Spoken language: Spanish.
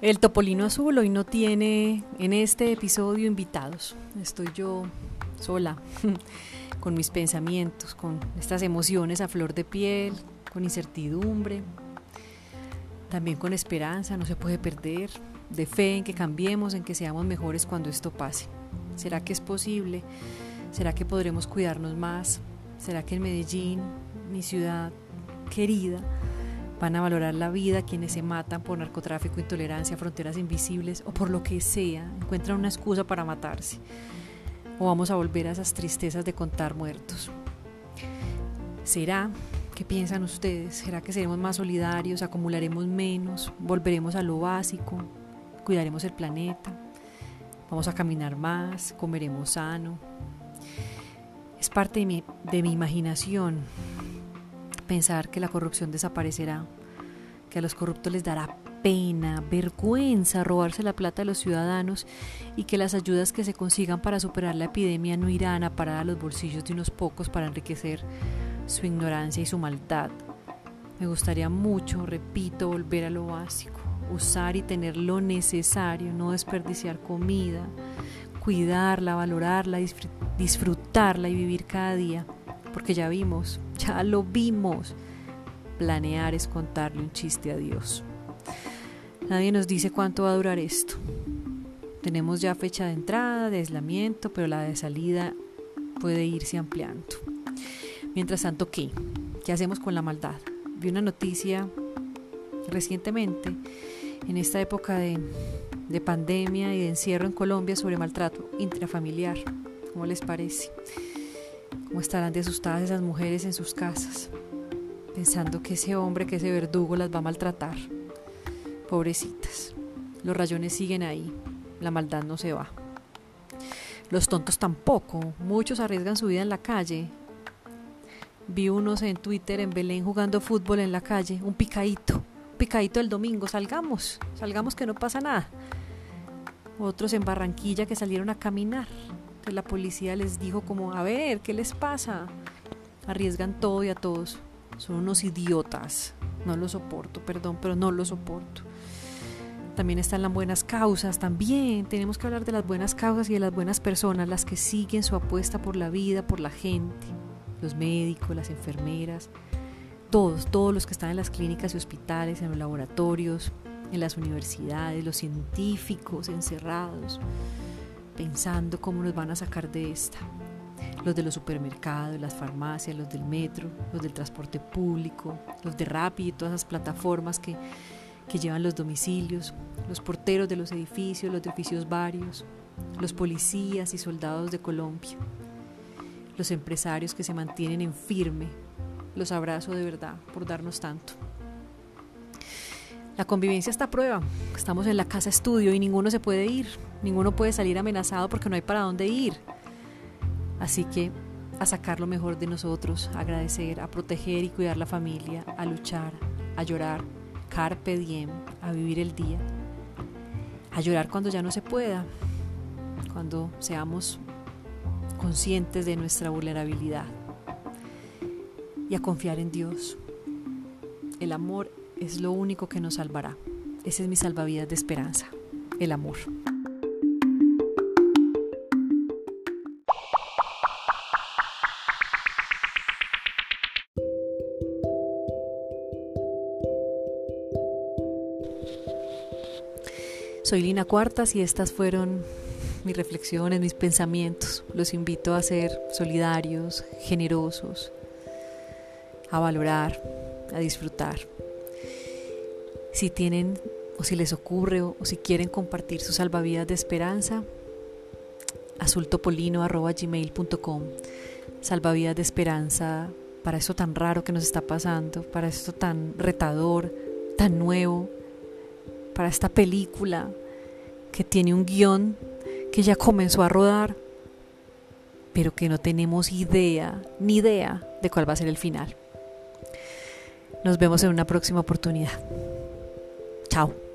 El Topolino Azul hoy no tiene en este episodio invitados. Estoy yo sola, con mis pensamientos, con estas emociones a flor de piel, con incertidumbre, también con esperanza, no se puede perder, de fe en que cambiemos, en que seamos mejores cuando esto pase. ¿Será que es posible? ¿Será que podremos cuidarnos más? ¿Será que en Medellín, mi ciudad querida, van a valorar la vida quienes se matan por narcotráfico, intolerancia, fronteras invisibles o por lo que sea, encuentran una excusa para matarse. O vamos a volver a esas tristezas de contar muertos. ¿Será? ¿Qué piensan ustedes? ¿Será que seremos más solidarios, acumularemos menos, volveremos a lo básico, cuidaremos el planeta, vamos a caminar más, comeremos sano? Es parte de mi, de mi imaginación pensar que la corrupción desaparecerá, que a los corruptos les dará pena, vergüenza robarse la plata de los ciudadanos y que las ayudas que se consigan para superar la epidemia no irán a parar a los bolsillos de unos pocos para enriquecer su ignorancia y su maldad. Me gustaría mucho, repito, volver a lo básico, usar y tener lo necesario, no desperdiciar comida, cuidarla, valorarla, disfrutarla y vivir cada día porque ya vimos, ya lo vimos. Planear es contarle un chiste a Dios. Nadie nos dice cuánto va a durar esto. Tenemos ya fecha de entrada, de aislamiento, pero la de salida puede irse ampliando. Mientras tanto, ¿qué? ¿Qué hacemos con la maldad? Vi una noticia recientemente, en esta época de, de pandemia y de encierro en Colombia, sobre maltrato intrafamiliar. ¿Cómo les parece? ¿Cómo estarán de asustadas esas mujeres en sus casas, pensando que ese hombre, que ese verdugo las va a maltratar? Pobrecitas. Los rayones siguen ahí, la maldad no se va. Los tontos tampoco, muchos arriesgan su vida en la calle. Vi unos en Twitter en Belén jugando fútbol en la calle, un picadito, picadito el domingo, salgamos, salgamos que no pasa nada. Otros en Barranquilla que salieron a caminar, la policía les dijo como, a ver, ¿qué les pasa? Arriesgan todo y a todos. Son unos idiotas. No lo soporto, perdón, pero no lo soporto. También están las buenas causas, también tenemos que hablar de las buenas causas y de las buenas personas, las que siguen su apuesta por la vida, por la gente, los médicos, las enfermeras, todos, todos los que están en las clínicas y hospitales, en los laboratorios, en las universidades, los científicos encerrados, pensando cómo nos van a sacar de esta. Los de los supermercados, las farmacias, los del metro, los del transporte público, los de Rappi todas esas plataformas que, que llevan los domicilios, los porteros de los edificios, los de oficios varios, los policías y soldados de Colombia, los empresarios que se mantienen en firme. Los abrazo de verdad por darnos tanto. La convivencia está a prueba. Estamos en la casa estudio y ninguno se puede ir. Ninguno puede salir amenazado porque no hay para dónde ir. Así que a sacar lo mejor de nosotros, a agradecer, a proteger y cuidar la familia, a luchar, a llorar, carpe diem, a vivir el día, a llorar cuando ya no se pueda, cuando seamos conscientes de nuestra vulnerabilidad y a confiar en Dios. El amor es lo único que nos salvará. Ese es mi salvavidas de esperanza, el amor. Soy Lina Cuartas y estas fueron mis reflexiones, mis pensamientos. Los invito a ser solidarios, generosos, a valorar, a disfrutar. Si tienen o si les ocurre o, si quieren compartir sus salvavidas de esperanza, azultopolino.gmail.com Salvavidas de esperanza para esto tan raro que nos está pasando, para esto tan retador, tan nuevo, para esta película que tiene un guion que ya comenzó a rodar, pero que no tenemos idea, ni idea de cuál va a ser el final. Nos vemos en una próxima oportunidad. Tchau.